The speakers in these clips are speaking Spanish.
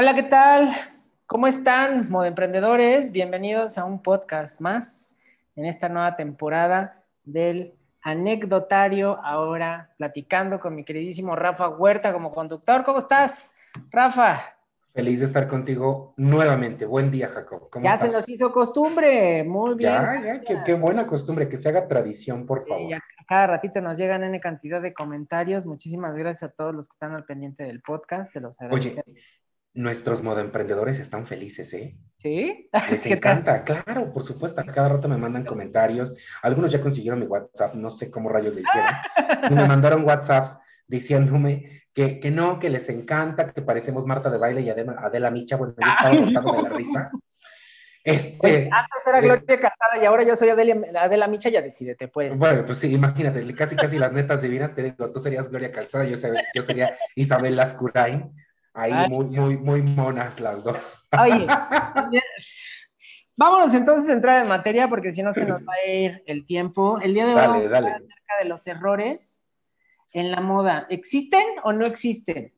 Hola, ¿qué tal? ¿Cómo están, emprendedores? Bienvenidos a un podcast más en esta nueva temporada del anecdotario. Ahora platicando con mi queridísimo Rafa Huerta como conductor. ¿Cómo estás, Rafa? Feliz de estar contigo nuevamente. Buen día, Jacob. ¿Cómo ya se nos hizo costumbre. Muy bien. Ya, ya, qué, buena costumbre, que se haga tradición, por favor. cada ratito nos llegan N cantidad de comentarios. Muchísimas gracias a todos los que están al pendiente del podcast. Se los agradezco. Oye, nuestros modoemprendedores están felices, ¿eh? ¿Sí? Les encanta, claro, por supuesto. Cada rato me mandan comentarios. Algunos ya consiguieron mi WhatsApp, no sé cómo rayos le hicieron. y me mandaron WhatsApps diciéndome que, que, no, que les encanta, que parecemos Marta de Baile y Adela, Micha. Bueno, yo estaba botando de la risa. Este, antes era Gloria Calzada y ahora yo soy Adela, Adela Micha, ya decidete, pues. Bueno, pues sí, imagínate, casi casi las netas divinas, te digo, tú serías Gloria Calzada, yo, sería, yo sería Isabel Lascurain, ahí muy, muy, muy monas las dos. Oye, vámonos entonces a entrar en materia porque si no se nos va a ir el tiempo. El día de hoy vamos a hablar acerca de los errores en la moda. ¿Existen o no existen?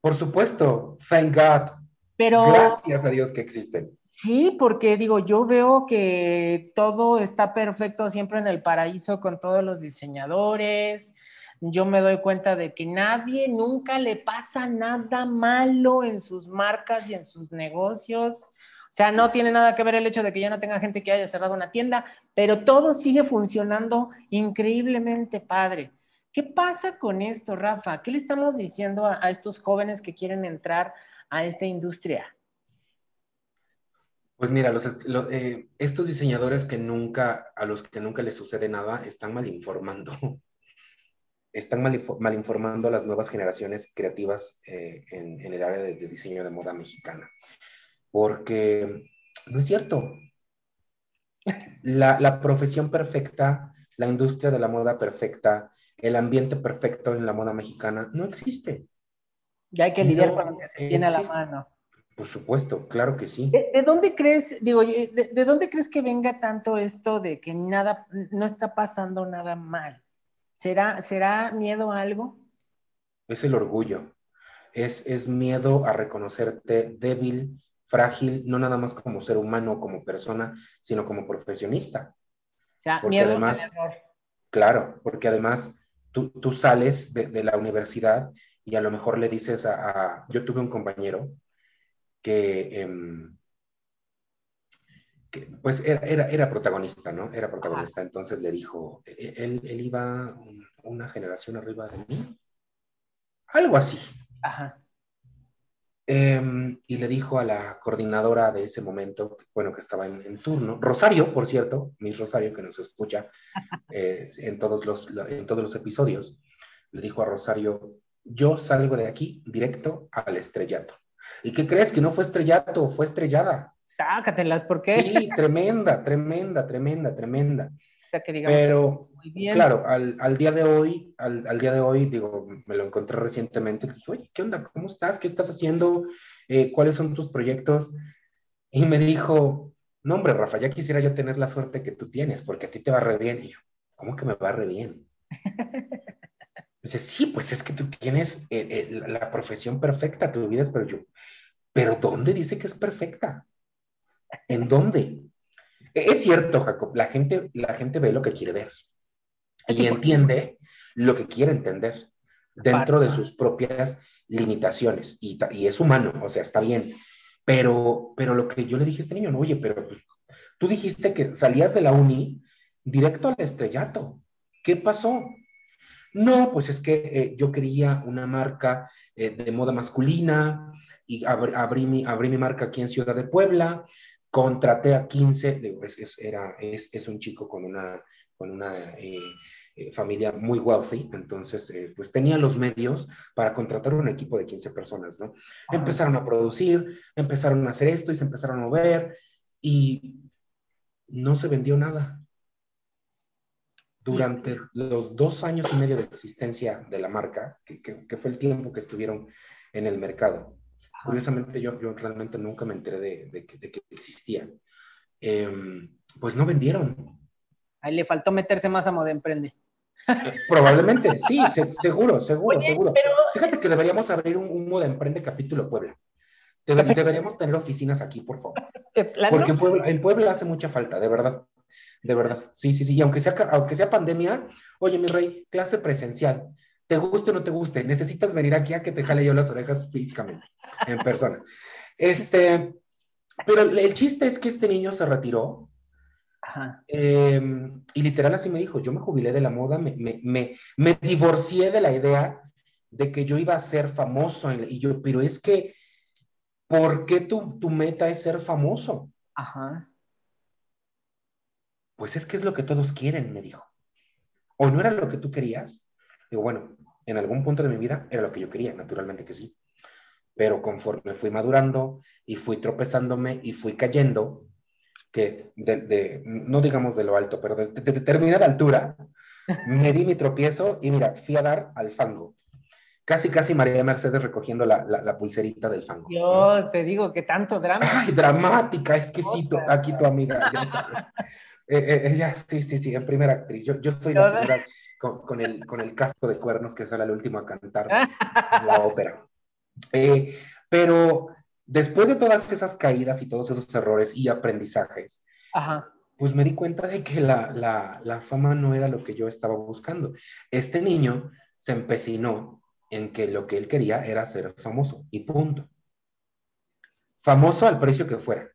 Por supuesto, thank God. Pero, Gracias a Dios que existen. Sí, porque digo, yo veo que todo está perfecto siempre en el paraíso con todos los diseñadores. Yo me doy cuenta de que nadie nunca le pasa nada malo en sus marcas y en sus negocios. O sea, no tiene nada que ver el hecho de que ya no tenga gente que haya cerrado una tienda, pero todo sigue funcionando increíblemente padre. ¿Qué pasa con esto, Rafa? ¿Qué le estamos diciendo a, estos jóvenes que quieren entrar a esta industria? Pues mira, los, eh, estos diseñadores que nunca, a los que nunca les sucede nada, están mal informando. Están mal, informando a las nuevas generaciones creativas eh, en, el área de, diseño de moda mexicana. Porque no es cierto. La, la profesión perfecta, la industria de la moda perfecta, el ambiente perfecto en la moda mexicana no existe. Ya hay que lidiar con lo que se tiene a la mano. Por supuesto, claro que sí. ¿De, dónde crees, digo, de, dónde crees que venga tanto esto de que nada, no está pasando nada mal? ¿Será, será miedo a algo? Es el orgullo. Es, es miedo a reconocerte débil, frágil, no nada más como ser humano, como persona, sino como profesionista. O sea, miedo además, al error. Claro, porque además tú, sales de, la universidad y a lo mejor le dices a... yo tuve un compañero que, em, pues era, era, protagonista, ¿no? Era protagonista, entonces le dijo, e, e, él, él iba una generación arriba de mí, algo así. Ajá. Em, y le dijo a la coordinadora de ese momento, bueno, que estaba en, turno, Rosario, por cierto, Miss Rosario, que nos escucha eh, en, todos los, en todos los episodios, le dijo a Rosario, yo salgo de aquí directo al estrellato. ¿Y qué crees? Que no fue estrellato, fue estrellada. Tácatelas, ¿por qué? Sí, tremenda, tremenda, tremenda, tremenda. Pero, claro, al, día de hoy, al, día de hoy, digo, me lo encontré recientemente, le dije, oye, ¿qué onda? ¿Cómo estás? ¿Qué estás haciendo? Eh, ¿Cuáles son tus proyectos? Y me dijo, no, hombre, Rafa, ya quisiera yo tener la suerte que tú tienes, porque a ti te va re bien. Y yo, ¿cómo que me va re bien? Dice, sí, pues es que tú tienes eh, eh, la profesión perfecta, tu vida es, pero yo, ¿pero dónde dice que es perfecta? ¿En dónde? Es cierto, Jacob, la gente, la gente ve lo que quiere ver y entiende lo que quiere entender dentro de sus propias limitaciones y, es humano, o sea, está bien. Pero, pero lo que yo le dije a este niño, no, oye, pero pues, tú dijiste que salías de la uni directo al estrellato. ¿Qué pasó? No, pues es que eh, yo quería una marca eh, de moda masculina y abrí, mi, abrí mi marca aquí en Ciudad de Puebla, contraté a 15, es, era, es, es, un chico con una, con una eh, eh, familia muy wealthy, entonces eh, pues tenía los medios para contratar un equipo de 15 personas, ¿no? Empezaron a producir, empezaron a hacer esto y se empezaron a mover y no se vendió nada. Durante los dos años y medio de existencia de la marca, que, que fue el tiempo que estuvieron en el mercado, Curiosamente, yo, yo realmente nunca me enteré de, que, existía. Em, pues no vendieron. Ahí le faltó meterse más a moda emprende. Eh, probablemente, sí, seguro, seguro, seguro. Fíjate que deberíamos abrir un, un moda emprende capítulo Puebla. deberíamos tener oficinas aquí, por favor. Porque en Puebla, en Puebla hace mucha falta, de verdad. De verdad. Sí, sí, sí. Y aunque sea, aunque sea pandemia, oye, mi rey, clase presencial. Te guste o no te guste, necesitas venir aquí a que te jale yo las orejas físicamente, en persona. Este, pero el chiste es que este niño se retiró. Em, y literal así me dijo, yo me jubilé de la moda, me, me, me, divorcié de la idea de que yo iba a ser famoso. y yo, pero es que, ¿por qué tu, tu meta es ser famoso? Ajá. Pues es que es lo que todos quieren, me dijo. ¿O no era lo que tú querías? Digo, bueno, en algún punto de mi vida era lo que yo quería, naturalmente que sí. Pero conforme fui madurando y fui tropezándome y fui cayendo, que de, no digamos de lo alto, pero de, determinada altura, me di mi tropiezo y mira, fui a dar al fango. Casi, casi María Mercedes recogiendo la, la, pulserita del fango. Yo te digo que tanto drama. Ay, dramática, es que sí, aquí tu amiga, ya sabes. Eh, eh, ella, sí, sí, sí, en primera actriz. Yo, yo soy la señora con, con, el, con el casco de cuernos que sale el último a cantar la ópera. Eh, pero después de todas esas caídas y todos esos errores y aprendizajes, pues me di cuenta de que la, la, la, fama no era lo que yo estaba buscando. Este niño se empecinó en que lo que él quería era ser famoso y punto. Famoso al precio que fuera.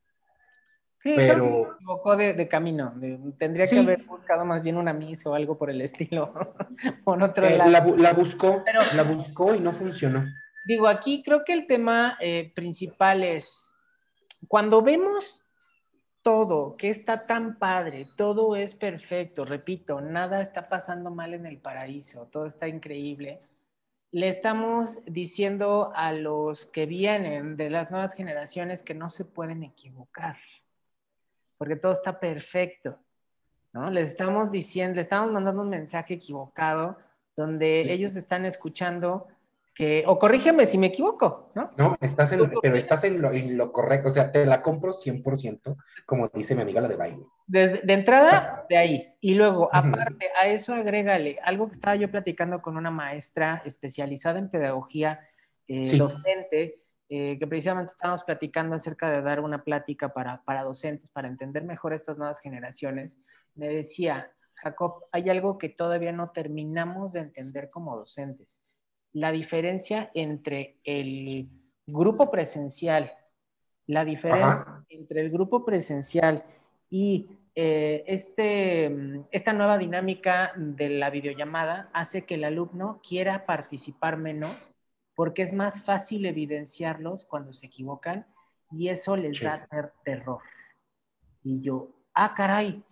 Sí, pero se equivocó de, camino. tendría que haber buscado más bien una misa o algo por el estilo. por otro eh, lado. La, buscó, la buscó y no funcionó. Digo, aquí creo que el tema eh, principal es cuando vemos todo, que está tan padre, todo es perfecto, repito, nada está pasando mal en el paraíso, todo está increíble. Le estamos diciendo a los que vienen de las nuevas generaciones que no se pueden equivocar porque todo está perfecto, ¿no? Les estamos diciendo, les estamos mandando un mensaje equivocado donde ellos están escuchando que, o corrígeme si me equivoco, ¿no? No, estás en, pero estás en lo, correcto, o sea, te la compro 100%, como dice mi amiga la de baile. De, entrada, de ahí. Y luego, aparte, a eso agrégale algo que estaba yo platicando con una maestra especializada en pedagogía eh, docente, eh, que precisamente estábamos platicando acerca de dar una plática para, para docentes, para entender mejor estas nuevas generaciones, me decía, Jacob, hay algo que todavía no terminamos de entender como docentes. La diferencia entre el grupo presencial, la diferencia entre el grupo presencial y eh, este, esta nueva dinámica de la videollamada hace que el alumno quiera participar menos porque es más fácil evidenciarlos cuando se equivocan y eso les da terror. Y yo, ah, caray,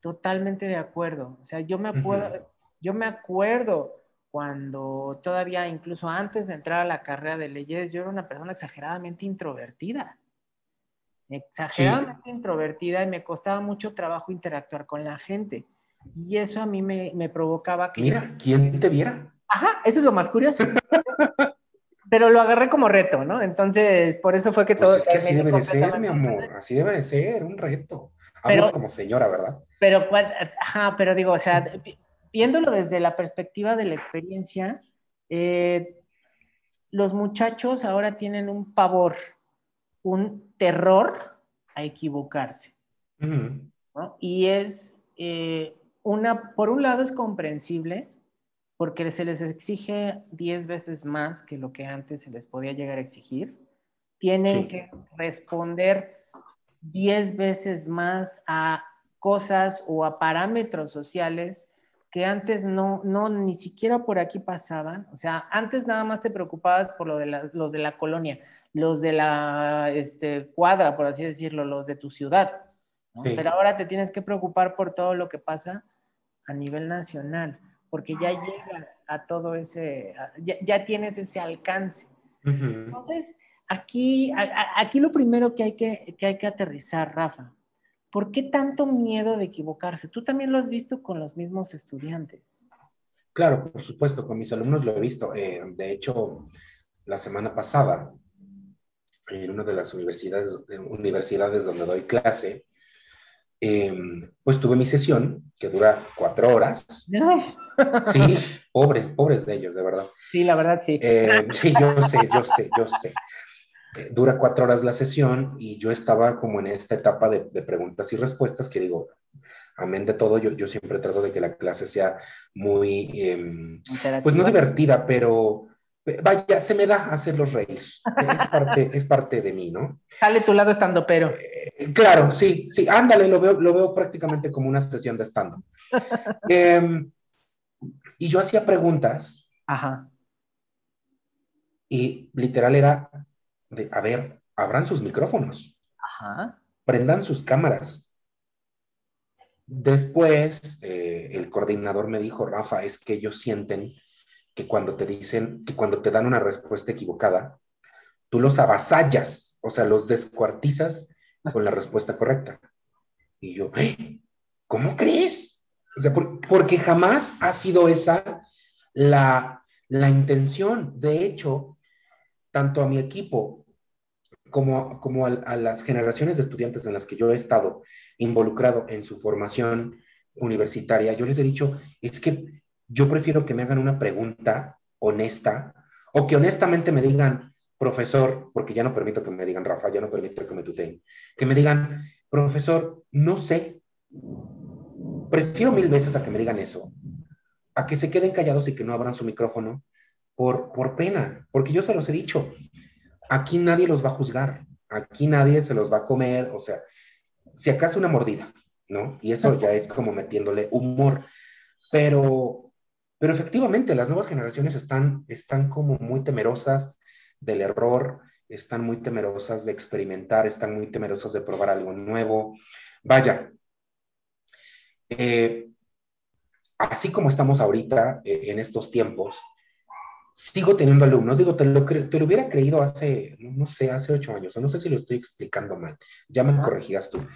totalmente de acuerdo. O sea, yo me acuerdo, yo me acuerdo cuando todavía, incluso antes de entrar a la carrera de leyes, yo era una persona exageradamente introvertida. Exageradamente introvertida y me costaba mucho trabajo interactuar con la gente. Y eso a mí me, me provocaba que... Mira, ¿quién te viera? Ajá, eso es lo más curioso. Pero lo agarré como reto, ¿no? Entonces, por eso fue que pues todo... Es que así debe de ser, mi amor, así debe de ser, un reto. Hablo como señora, ¿verdad? Pero, ajá, pero digo, o sea, viéndolo desde la perspectiva de la experiencia, eh, los muchachos ahora tienen un pavor, un terror a equivocarse. ¿no? Y es eh, una, por un lado es comprensible, porque se les exige 10 veces más que lo que antes se les podía llegar a exigir. Tienen que responder 10 veces más a cosas o a parámetros sociales que antes no, no ni siquiera por aquí pasaban. O sea, antes nada más te preocupabas por lo de los de la colonia, los de la este, cuadra, por así decirlo, los de tu ciudad. Pero ahora te tienes que preocupar por todo lo que pasa a nivel nacional porque ya llegas a todo ese, ya, tienes ese alcance. Entonces, aquí, aquí lo primero que hay que, que hay que aterrizar, Rafa, ¿por qué tanto miedo de equivocarse? Tú también lo has visto con los mismos estudiantes. Claro, por supuesto, con mis alumnos lo he visto. Eh, de hecho, la semana pasada, en una de las universidades, universidades donde doy clase, Em, pues tuve mi sesión, que dura cuatro horas. Sí, pobres, pobres de ellos, de verdad. Sí, la verdad, sí. Em, sí, yo sé, yo sé, yo sé. eh, dura cuatro horas la sesión y yo estaba como en esta etapa de, preguntas y respuestas que digo, amén de todo, yo, yo siempre trato de que la clase sea muy, em, pues no divertida, pero vaya, se me da hacerlos reír. Es parte, es parte de mí, ¿no? Sale tu lado estando pero. Eh, claro, sí, sí, ándale, lo veo, lo veo prácticamente como una sesión de estando. Em, y yo hacía preguntas. Ajá. Y literal era de, a ver, abran sus micrófonos. Ajá. Prendan sus cámaras. Después, eh, el coordinador me dijo, Rafa, es que ellos sienten que cuando te dicen, que cuando te dan una respuesta equivocada, tú los avasallas, o sea, los descuartizas con la respuesta correcta. Y yo, ¿Eh? ¿cómo crees? O sea, porque jamás ha sido esa la, la intención. De hecho, tanto a mi equipo como, como a, las generaciones de estudiantes en las que yo he estado involucrado en su formación universitaria, yo les he dicho, es que yo prefiero que me hagan una pregunta honesta o que honestamente me digan, profesor, porque ya no permito que me digan, Rafa, ya no permito que me tuteen, que me digan, profesor, no sé. Prefiero mil veces a que me digan eso, a que se queden callados y que no abran su micrófono por, por pena, porque yo se los he dicho, aquí nadie los va a juzgar, aquí nadie se los va a comer, o sea, si acaso una mordida, ¿no? Y eso ya es como metiéndole humor, pero, pero efectivamente las nuevas generaciones están, están como muy temerosas del error, están muy temerosas de experimentar, están muy temerosas de probar algo nuevo. Vaya, eh, así como estamos ahorita eh, en estos tiempos, sigo teniendo alumnos, digo, te lo, te lo hubiera creído hace, no sé, hace ocho años, o no sé si lo estoy explicando mal, ya me corregías tú,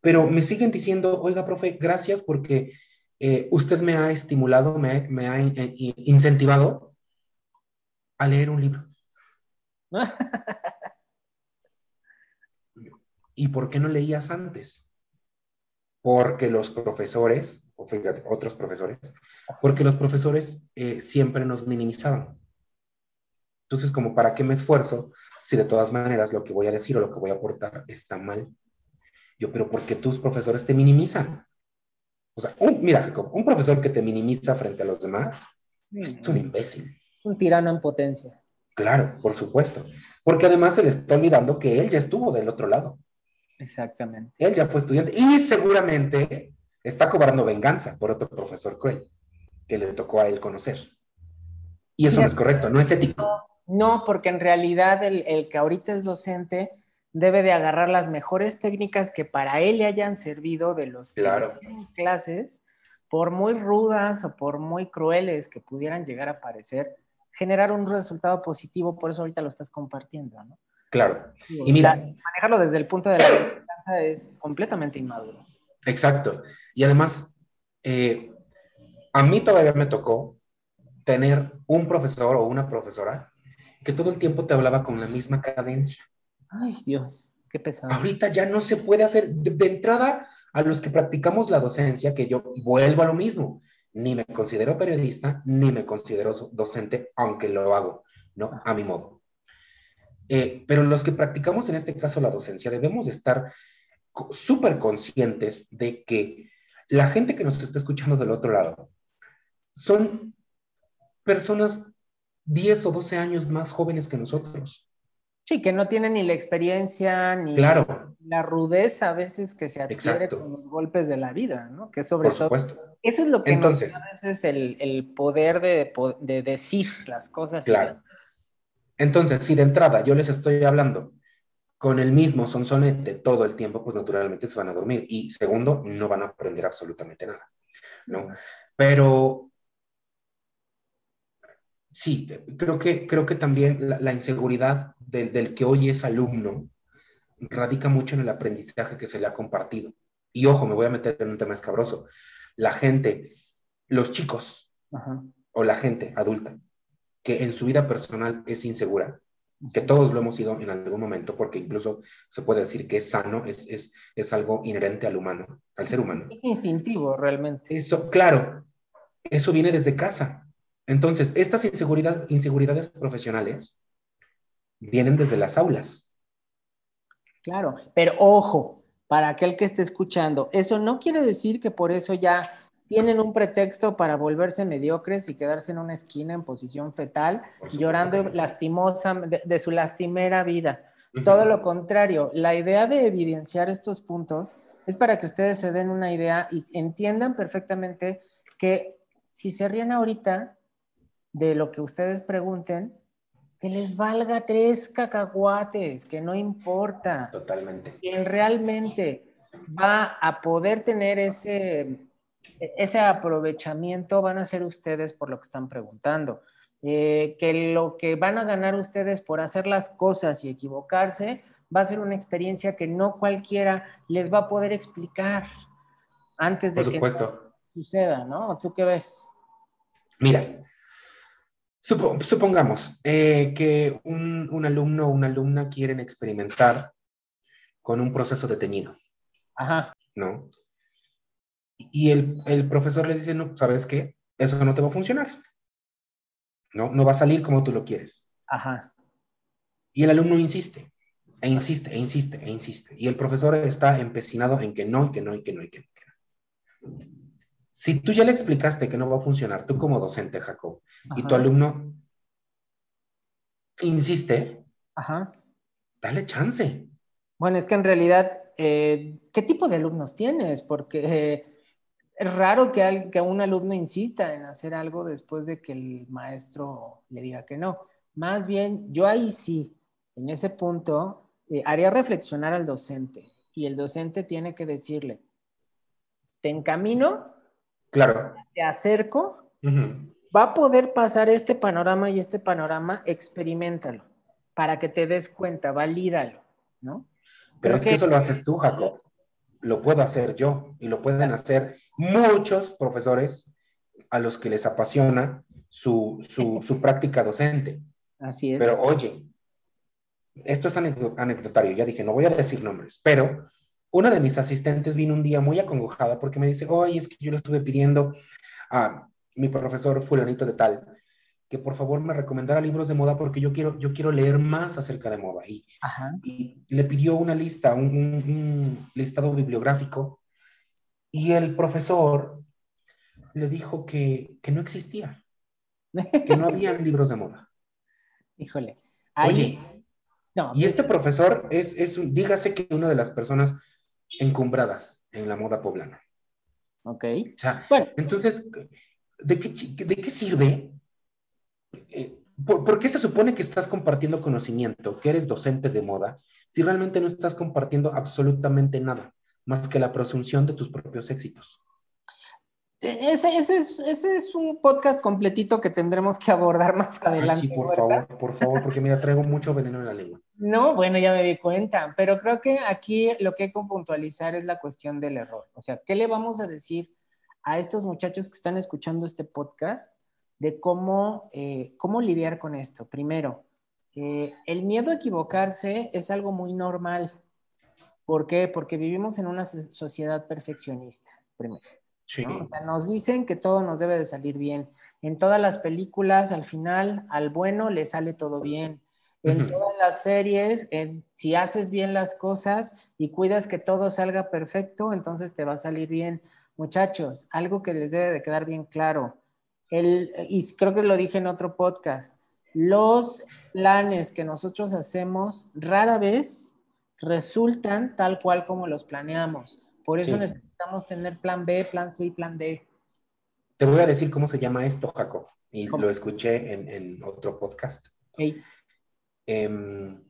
pero me siguen diciendo, oiga, profe, gracias porque eh, usted me ha estimulado, me, me ha eh, incentivado a leer un libro. ¿Y por qué no leías antes? Porque los profesores, o fíjate, otros profesores, porque los profesores eh, siempre nos minimizaban. Entonces, como para qué me esfuerzo si de todas maneras lo que voy a decir o lo que voy a aportar está mal. Yo, pero ¿por qué tus profesores te minimizan? O sea, un, mira, Jacob, un profesor que te minimiza frente a los demás es un imbécil. Un tirano en potencia. Claro, por supuesto. Porque además se le está olvidando que él ya estuvo del otro lado. Exactamente. Él ya fue estudiante y seguramente está cobrando venganza por otro profesor cruel que le tocó a él conocer. Y eso no es correcto, no es ético. No, porque en realidad el, que ahorita es docente debe de agarrar las mejores técnicas que para él le hayan servido de los claro. clases, por muy rudas o por muy crueles que pudieran llegar a parecer, generar un resultado positivo, por eso ahorita lo estás compartiendo, ¿no? Claro. Y mira, manejarlo desde el punto de la confianza es completamente inmaduro. Exacto. Y además, eh, a mí todavía me tocó tener un profesor o una profesora que todo el tiempo te hablaba con la misma cadencia. Ay, Dios, qué pesado. Ahorita ya no se puede hacer. De, entrada, a los que practicamos la docencia, que yo vuelvo a lo mismo, ni me considero periodista, ni me considero docente, aunque lo hago, ¿no? A mi modo. Eh, pero los que practicamos en este caso la docencia debemos estar súper conscientes de que la gente que nos está escuchando del otro lado son personas 10 o 12 años más jóvenes que nosotros. Sí, que no tienen ni la experiencia ni claro. la rudeza a veces que se adquiere con los golpes de la vida, ¿no? Que sobre Por supuesto. Eso es lo que Entonces, a veces el, el poder de, de, decir las cosas. Claro. Entonces, si de entrada yo les estoy hablando con el mismo sonsonete todo el tiempo, pues naturalmente se van a dormir. Y segundo, no van a aprender absolutamente nada, ¿no? Pero Sí, creo que, creo que también la, inseguridad del, que hoy es alumno radica mucho en el aprendizaje que se le ha compartido. Y ojo, me voy a meter en un tema escabroso. La gente, los chicos o la gente adulta que en su vida personal es insegura, que todos lo hemos sido en algún momento, porque incluso se puede decir que es sano, es, es, es algo inherente al humano, al ser humano. Es instintivo realmente. Eso, claro, eso viene desde casa entonces, estas inseguridades profesionales vienen desde las aulas. Claro, pero ojo, para aquel que esté escuchando, eso no quiere decir que por eso ya tienen un pretexto para volverse mediocres y quedarse en una esquina en posición fetal, llorando lastimosa de, su lastimera vida. Todo lo contrario, la idea de evidenciar estos puntos es para que ustedes se den una idea y entiendan perfectamente que si se ríen ahorita de lo que ustedes pregunten, que les valga tres cacahuates, que no importa. Totalmente. Quien realmente va a poder tener ese, ese aprovechamiento van a ser ustedes por lo que están preguntando. Eh, que lo que van a ganar ustedes por hacer las cosas y equivocarse va a ser una experiencia que no cualquiera les va a poder explicar antes de que suceda, ¿no? ¿Tú qué ves? Mira, supongamos eh, que un, alumno o una alumna quieren experimentar con un proceso de teñido. Ajá. ¿No? Y el, el, profesor le dice, no, ¿sabes qué? Eso no te va a funcionar. No, no va a salir como tú lo quieres. Ajá. Y el alumno insiste, e insiste, e insiste, e insiste. Y el profesor está empecinado en que no, y que no, y que no, y que no. Si tú ya le explicaste que no va a funcionar, tú como docente, Jacob, y tu alumno insiste, Ajá. dale chance. Bueno, es que en realidad, eh, ¿qué tipo de alumnos tienes? Porque eh, es raro que, que un alumno insista en hacer algo después de que el maestro le diga que no. Más bien, yo ahí sí, en ese punto, eh, haría reflexionar al docente y el docente tiene que decirle, te encamino, claro. te acerco, va a poder pasar este panorama y este panorama, experimentalo para que te des cuenta, valídalo, ¿no? Pero es que eso lo haces tú, Jacob lo puedo hacer yo y lo pueden hacer muchos profesores a los que les apasiona su, práctica docente. Así es. Pero oye, esto es anecdotario, ya dije, no voy a decir nombres, pero una de mis asistentes vino un día muy acongojada porque me dice, oye, es que yo le estuve pidiendo a mi profesor fulanito de tal que por favor me recomendara libros de moda porque yo quiero, yo quiero leer más acerca de moda. Y, y le pidió una lista, un, listado bibliográfico, y el profesor le dijo que, no existía, que no había libros de moda. Híjole. Oye, no, y pues este profesor es, es, dígase que una de las personas encumbradas en la moda poblana. Ok. O sea, bueno. entonces, ¿de qué, ¿de qué sirve eh, ¿por, qué se supone que estás compartiendo conocimiento, que eres docente de moda, si realmente no estás compartiendo absolutamente nada, más que la presunción de tus propios éxitos? Ese, ese, es, ese, es, un podcast completito que tendremos que abordar más adelante. sí, por favor, por favor, porque mira, traigo mucho veneno en la lengua. No, bueno, ya me di cuenta, pero creo que aquí lo que hay que puntualizar es la cuestión del error. O sea, ¿qué le vamos a decir a estos muchachos que están escuchando este podcast de cómo, eh, cómo lidiar con esto. Primero, eh, el miedo a equivocarse es algo muy normal. ¿Por qué? Porque vivimos en una sociedad perfeccionista, primero. Sí. O sea, nos dicen que todo nos debe de salir bien. En todas las películas, al final, al bueno le sale todo bien. En todas las series, en, si haces bien las cosas y cuidas que todo salga perfecto, entonces te va a salir bien. Muchachos, algo que les debe de quedar bien claro el, y creo que lo dije en otro podcast, los planes que nosotros hacemos rara vez resultan tal cual como los planeamos. Por eso necesitamos tener plan B, plan C y plan D. Te voy a decir cómo se llama esto, Jacob, y lo escuché en, otro podcast. Em,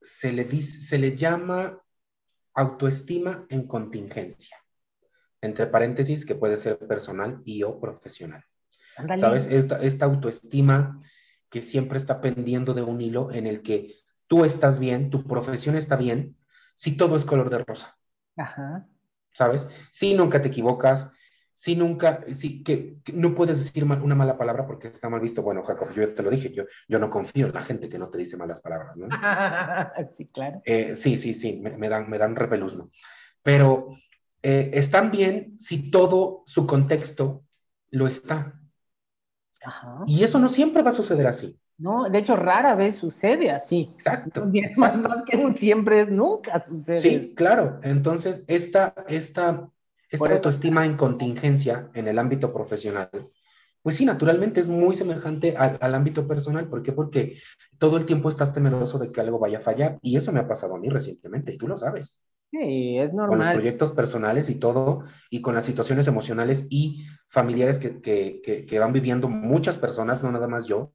se, le dice, se le llama autoestima en contingencia entre paréntesis, que puede ser personal y o profesional. ¿Sabes? Esta, autoestima que siempre está pendiendo de un hilo en el que tú estás bien, tu profesión está bien, si todo es color de rosa. Ajá. ¿Sabes? Si nunca te equivocas, si nunca, si que, no puedes decir una mala palabra porque está mal visto. Bueno, Jacob, yo te lo dije, yo, yo no confío en la gente que no te dice malas palabras, ¿no? sí, claro. Eh, sí, sí, sí, me, dan, me dan repeluzno. Pero eh, están bien si todo su contexto lo está. Y eso no siempre va a suceder así. No, de hecho, rara vez sucede así. Exacto. Más, más, que siempre, nunca sucede. Sí, claro. Entonces, esta, esta, esta autoestima en contingencia en el ámbito profesional, pues sí, naturalmente es muy semejante al, al, ámbito personal. ¿Por qué? Porque todo el tiempo estás temeroso de que algo vaya a fallar. Y eso me ha pasado a mí recientemente, y tú lo sabes. Sí, es normal. Con los proyectos personales y todo, y con las situaciones emocionales y familiares que, que, que, que van viviendo muchas personas, no nada más yo.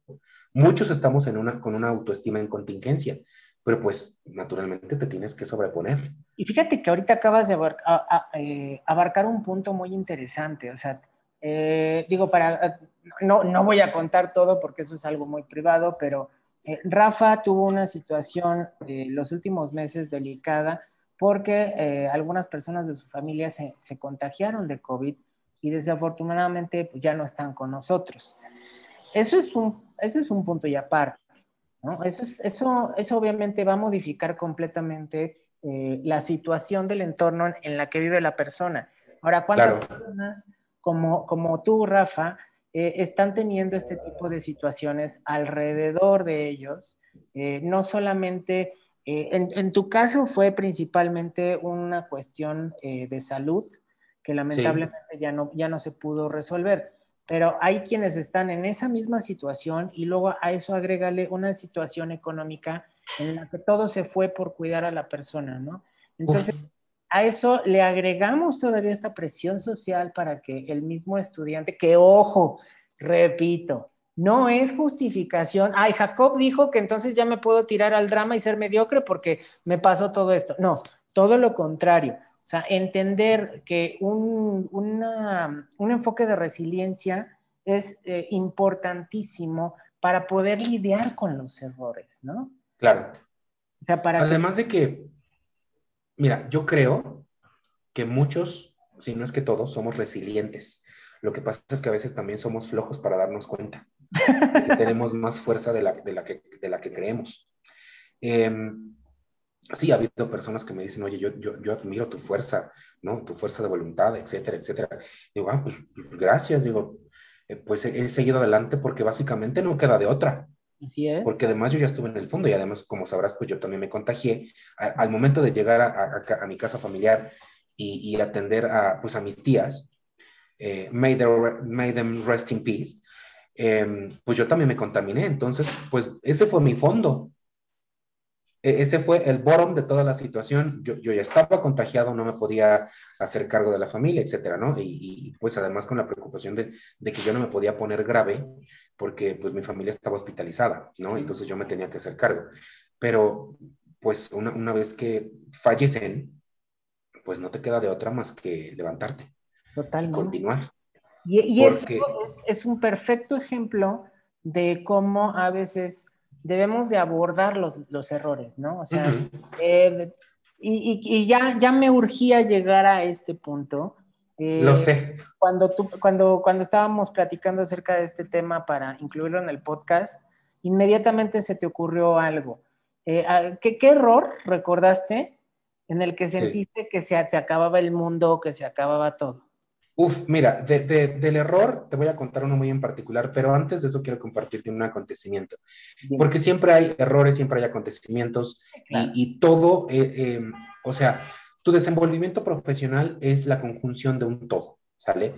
Muchos estamos en una, con una autoestima en contingencia, pero pues naturalmente te tienes que sobreponer. Y fíjate que ahorita acabas de abarcar, a, a, eh, abarcar un punto muy interesante, o sea, eh, digo, para, no, no voy a contar todo porque eso es algo muy privado, pero eh, Rafa tuvo una situación eh, los últimos meses delicada porque eh, algunas personas de su familia se, se, contagiaron de COVID y desafortunadamente pues, ya no están con nosotros. Eso es un, eso es un punto y aparte. ¿no? Eso, es, eso, eso obviamente va a modificar completamente eh, la situación del entorno en, en, la que vive la persona. Ahora, ¿cuántas claro. personas como, como tú, Rafa, eh, están teniendo este tipo de situaciones alrededor de ellos? Eh, no solamente en, en, tu caso fue principalmente una cuestión de salud que lamentablemente sí. ya, no, ya no se pudo resolver, pero hay quienes están en esa misma situación y luego a eso agrégale una situación económica en la que todo se fue por cuidar a la persona, ¿no? Entonces, Uf. a eso le agregamos todavía esta presión social para que el mismo estudiante, que ojo, repito, no es justificación. Ay, Jacob dijo que entonces ya me puedo tirar al drama y ser mediocre porque me pasó todo esto. No, todo lo contrario. O sea, entender que un, una, un enfoque de resiliencia es eh, importantísimo para poder lidiar con los errores, ¿no? Claro. O sea, para Además que... de que, mira, yo creo que muchos, si no es que todos, somos resilientes. Lo que pasa es que a veces también somos flojos para darnos cuenta que tenemos más fuerza de la, de la, que, de la que creemos. Eh, sí, ha habido personas que me dicen, oye, yo, yo, yo, admiro tu fuerza, ¿no? Tu fuerza de voluntad, etcétera, etcétera. Digo, ah, pues, pues gracias, digo, eh, pues he, he, seguido adelante porque básicamente no queda de otra. Así es. Porque además yo ya estuve en el fondo y además, como sabrás, pues yo también me contagié. A, al momento de llegar a, a, a mi casa familiar y, y, atender a, pues, a mis tías, eh, may, their, may them rest in peace, eh, pues yo también me contaminé. Entonces, pues ese fue mi fondo. E ese fue el bottom de toda la situación. Yo, yo, ya estaba contagiado, no me podía hacer cargo de la familia, etcétera, ¿no? Y, y pues además con la preocupación de, de, que yo no me podía poner grave porque pues mi familia estaba hospitalizada, ¿no? Entonces yo me tenía que hacer cargo. Pero pues una, una vez que fallecen, pues no te queda de otra más que levantarte. Totalmente. Y continuar. Y, y Porque... eso es, es, un perfecto ejemplo de cómo a veces debemos de abordar los, los errores, ¿no? O sea, uh -huh. eh, y, y, ya, ya me urgía llegar a este punto. Eh, Lo sé. Cuando, tú, cuando, cuando estábamos platicando acerca de este tema para incluirlo en el podcast, inmediatamente se te ocurrió algo. Eh, ¿qué, ¿qué, error recordaste en el que sentiste sí. que se te acababa el mundo, que se acababa todo? Uf, mira, de, de, del error te voy a contar uno muy en particular, pero antes de eso quiero compartirte un acontecimiento. Bien. Porque siempre hay errores, siempre hay acontecimientos claro. y, y, todo, eh, eh, o sea, tu desenvolvimiento profesional es la conjunción de un todo, ¿sale?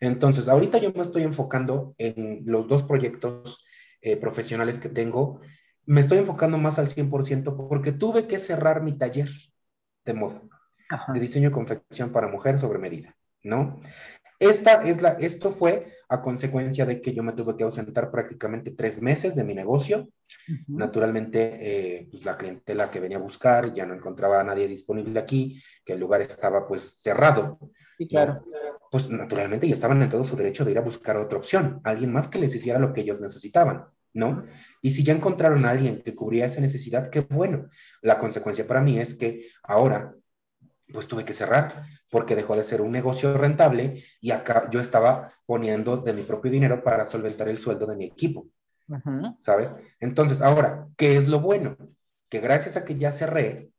Entonces, ahorita yo me estoy enfocando en los dos proyectos eh, profesionales que tengo. Me estoy enfocando más al 100% porque tuve que cerrar mi taller de moda, Ajá. de diseño y confección para mujer sobre medida. ¿No? Esta es la, esto fue a consecuencia de que yo me tuve que ausentar prácticamente tres meses de mi negocio. Uh -huh. Naturalmente, eh, pues la clientela que venía a buscar ya no encontraba a nadie disponible aquí, que el lugar estaba pues cerrado. Sí, claro. ¿no? Pues naturalmente ya estaban en todo su derecho de ir a buscar otra opción, alguien más que les hiciera lo que ellos necesitaban, ¿no? Y si ya encontraron a alguien que cubría esa necesidad, qué bueno. La consecuencia para mí es que ahora pues tuve que cerrar porque dejó de ser un negocio rentable y acá yo estaba poniendo de mi propio dinero para solventar el sueldo de mi equipo. Uh -huh. ¿Sabes? Entonces, ahora, ¿qué es lo bueno? Que gracias a que ya cerré,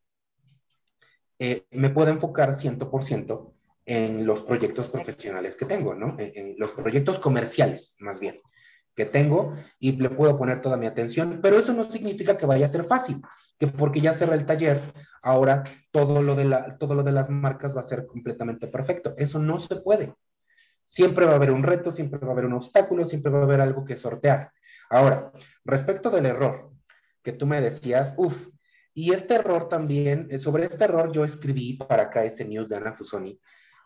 eh, me puedo enfocar 100% en los proyectos profesionales que tengo, ¿no? En, en, los proyectos comerciales, más bien. Que tengo y le puedo poner toda mi atención, pero eso no significa que vaya a ser fácil, que porque ya cerré el taller, ahora todo lo de, la, todo lo de las marcas va a ser completamente perfecto. Eso no se puede. Siempre va a haber un reto, siempre va a haber un obstáculo, siempre va a haber algo que sortear. Ahora, respecto del error que tú me decías, uff, y este error también, eh, sobre este error yo escribí para KS News de Ana Fusoni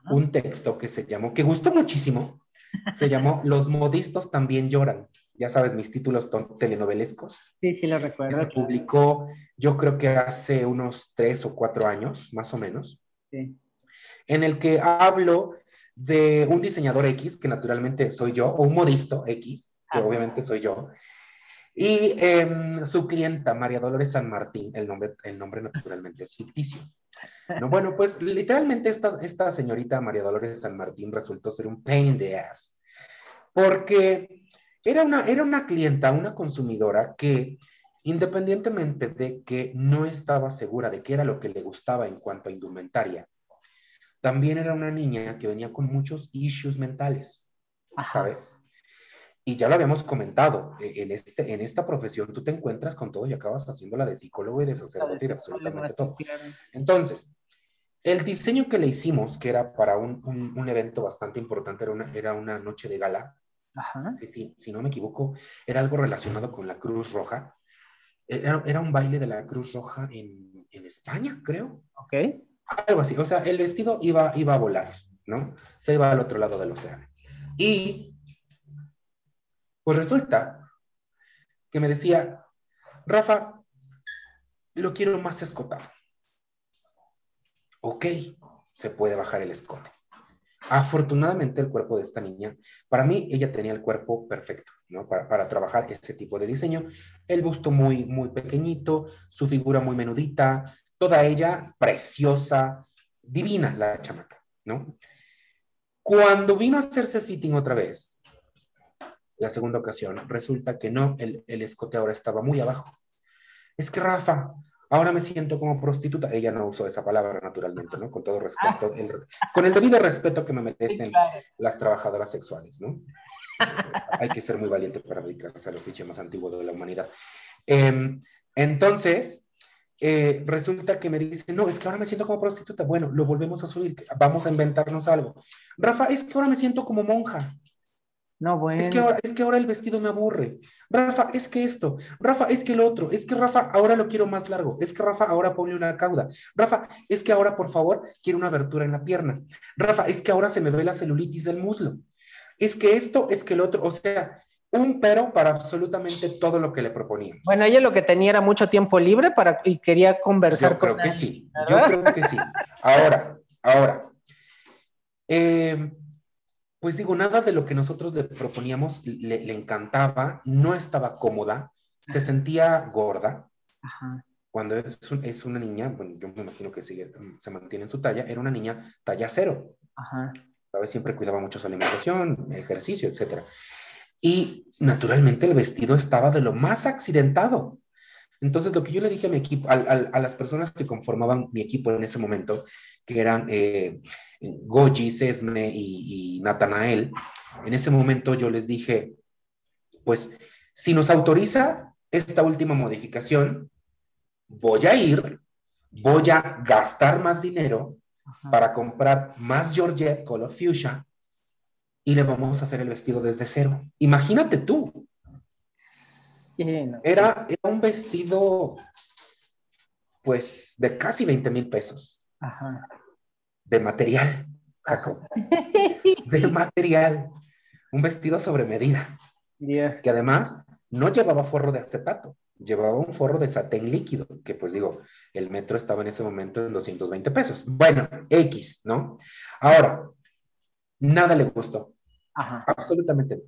un texto que se llamó, que gustó muchísimo, se llamó Los modistos también lloran. Ya sabes, mis títulos telenovelescos. Sí, sí, lo recuerdo. se publicó, yo creo que hace unos tres o cuatro años, más o menos. Sí. En el que hablo de un diseñador X, que naturalmente soy yo, o un modisto X, que obviamente soy yo, y em, su clienta, María Dolores San Martín, el nombre, el nombre naturalmente es ficticio. No, bueno, pues literalmente esta, esta señorita María Dolores San Martín resultó ser un pain de ass, porque era una, era una clienta, una consumidora que independientemente de que no estaba segura de qué era lo que le gustaba en cuanto a indumentaria, también era una niña que venía con muchos issues mentales, ¿sabes? Y ya lo habíamos comentado, e, en, este, en esta profesión tú te encuentras con todo y acabas haciéndola de psicólogo y de sacerdote y de absolutamente todo. Entonces, el diseño que le hicimos, que era para un, un, evento bastante importante, era una, era una noche de gala, Ajá. si, si, no me equivoco, era algo relacionado con la Cruz Roja. Era, era un baile de la Cruz Roja en, en, España, creo. Ok. Algo así. O sea, el vestido iba, iba a volar, ¿no? Se iba al otro lado del océano. Y pues resulta que me decía, Rafa, lo quiero más escotado. Ok, se puede bajar el escote. Afortunadamente el cuerpo de esta niña, para mí ella tenía el cuerpo perfecto, ¿no? Para, trabajar ese tipo de diseño. El busto muy, muy pequeñito, su figura muy menudita, toda ella preciosa, divina la chamaca, ¿no? Cuando vino a hacerse fitting otra vez, la segunda ocasión, resulta que no, el, el escote ahora estaba muy abajo. Es que Rafa, ahora me siento como prostituta. Ella no usó esa palabra naturalmente, ¿no? Con todo respeto, con el debido respeto que me merecen las trabajadoras sexuales, ¿no? Hay que ser muy valiente para dedicarse al oficio más antiguo de la humanidad. Em, entonces, eh, resulta que me dice, no, es que ahora me siento como prostituta. Bueno, lo volvemos a subir, vamos a inventarnos algo. Rafa, es que ahora me siento como monja. No, bueno. Es que, ahora, es que ahora el vestido me aburre. Rafa, es que esto. Rafa, es que el otro. Es que Rafa, ahora lo quiero más largo. Es que Rafa, ahora ponle una cauda. Rafa, es que ahora, por favor, quiero una abertura en la pierna. Rafa, es que ahora se me ve la celulitis del muslo. Es que esto, es que el otro. O sea, un pero para absolutamente todo lo que le proponía. Bueno, ella lo que tenía era mucho tiempo libre para, y quería conversar Yo creo que sí. Yo creo que sí. Ahora, ahora. Eh, pues digo, nada de lo que nosotros le proponíamos le, encantaba, no estaba cómoda, se sentía gorda. Cuando es, una niña, bueno, yo me imagino que sigue, se mantiene en su talla, era una niña talla cero. Ajá. Siempre cuidaba mucho su alimentación, ejercicio, etc. Y naturalmente el vestido estaba de lo más accidentado. Entonces, lo que yo le dije a mi equipo, a, las personas que conformaban mi equipo en ese momento, que eran eh, Goji, Sesme y, Natanael, en ese momento yo les dije, pues si nos autoriza esta última modificación, voy a ir, voy a gastar más dinero para comprar más Georgette Color Fuchsia y le vamos a hacer el vestido desde cero. Imagínate tú. Era, era un vestido, pues, de casi 20 mil pesos. Ajá de material, de material. Un vestido sobre medida. Que además no llevaba forro de acetato, llevaba un forro de satén líquido, que pues digo, el metro estaba en ese momento en 220 pesos. Bueno, X, ¿no? Ahora, nada le gustó. Absolutamente.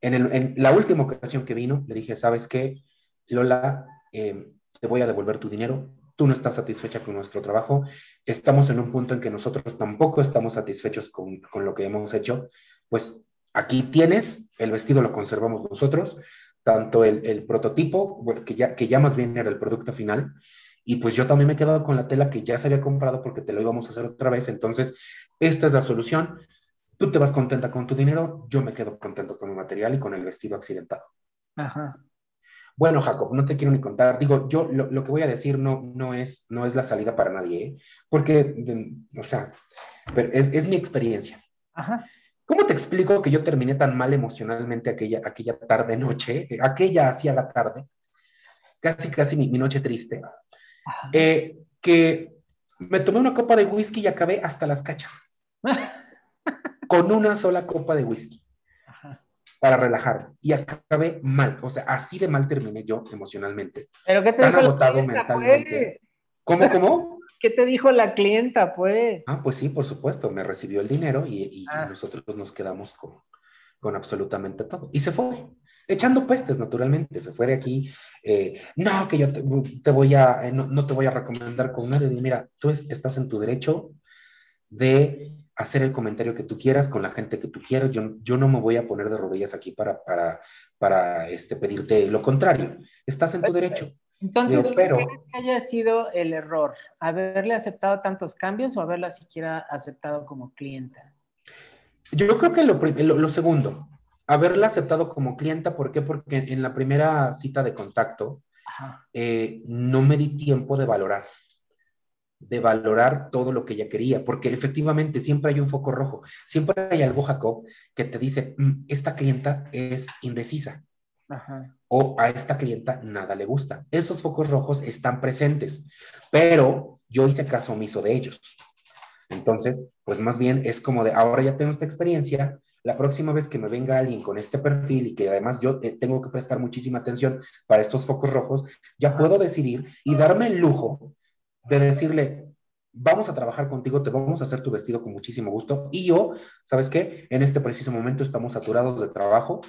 En, la última ocasión que vino, le dije, ¿sabes qué? Lola, eh, te voy a devolver tu dinero, tú no estás satisfecha con nuestro trabajo, estamos en un punto en que nosotros tampoco estamos satisfechos con, lo que hemos hecho, pues aquí tienes, el vestido lo conservamos nosotros, tanto el, prototipo, que ya, que ya más bien era el producto final, y pues yo también me he quedado con la tela que ya se había comprado porque te lo íbamos a hacer otra vez, entonces esta es la solución. Tú te vas contenta con tu dinero, yo me quedo contento con mi material y con el vestido accidentado. Ajá. Bueno, Jacob, no te quiero ni contar. Digo, yo lo, que voy a decir no, no, es, no es la salida para nadie, ¿eh? porque, o sea, pero es, es mi experiencia. Ajá. ¿Cómo te explico que yo terminé tan mal emocionalmente aquella, aquella tarde, noche, aquella hacía la tarde, casi, casi mi, noche triste, eh, que me tomé una copa de whisky y acabé hasta las cachas. con una sola copa de whisky. Para relajarme. Y acabé mal. O sea, así de mal terminé yo emocionalmente. ¿Pero qué te tan agotado mentalmente. Pues? ¿Cómo, cómo? ¿Qué te dijo la clienta, pues? Ah, pues sí, por supuesto, me recibió el dinero y, ah. nosotros nos quedamos con, con, absolutamente todo. Y se fue, echando pestes, naturalmente, se fue de aquí. Eh, no, que yo te, voy a, eh, no, te voy a recomendar con nadie. Mira, tú estás en tu derecho de hacer el comentario que tú quieras con la gente que tú quieras. Yo, yo no me voy a poner de rodillas aquí para, para, para este, pedirte lo contrario. Estás en tu derecho. Entonces, ¿qué que haya sido el error? ¿Haberle aceptado tantos cambios o haberla siquiera aceptado como clienta? Yo creo que lo, segundo, haberla aceptado como clienta, ¿por qué? Porque en la primera cita de contacto eh, no me di tiempo de valorar, de valorar todo lo que ella quería, porque efectivamente siempre hay un foco rojo, siempre hay algo, Jacob, que te dice, mm, esta clienta es indecisa. Ajá o a esta clienta nada le gusta. Esos focos rojos están presentes, pero yo hice caso omiso de ellos. Entonces, pues más bien es como de, ahora ya tengo esta experiencia, la próxima vez que me venga alguien con este perfil y que además yo eh, tengo que prestar muchísima atención para estos focos rojos, ya puedo decidir y darme el lujo de decirle, vamos a trabajar contigo, te vamos a hacer tu vestido con muchísimo gusto. Y yo, ¿sabes qué? En este preciso momento estamos saturados de trabajo,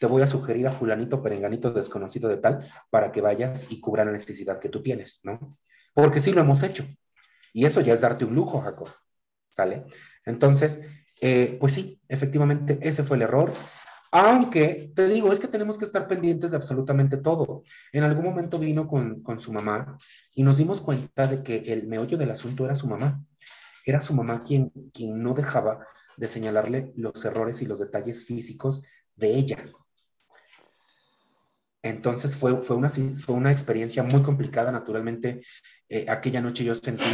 te voy a sugerir a fulanito, perenganito, desconocido de tal, para que vayas y cubra la necesidad que tú tienes, ¿no? Porque sí lo hemos hecho. Y eso ya es darte un lujo, Jacob. ¿Sale? Entonces, eh, pues sí, efectivamente, ese fue el error. Aunque, te digo, es que tenemos que estar pendientes de absolutamente todo. En algún momento vino con, con su mamá y nos dimos cuenta de que el meollo del asunto era su mamá. Era su mamá quien, quien no dejaba de señalarle los errores y los detalles físicos de ella. Entonces fue, fue, una, fue una experiencia muy complicada, naturalmente. Eh, aquella noche yo sentí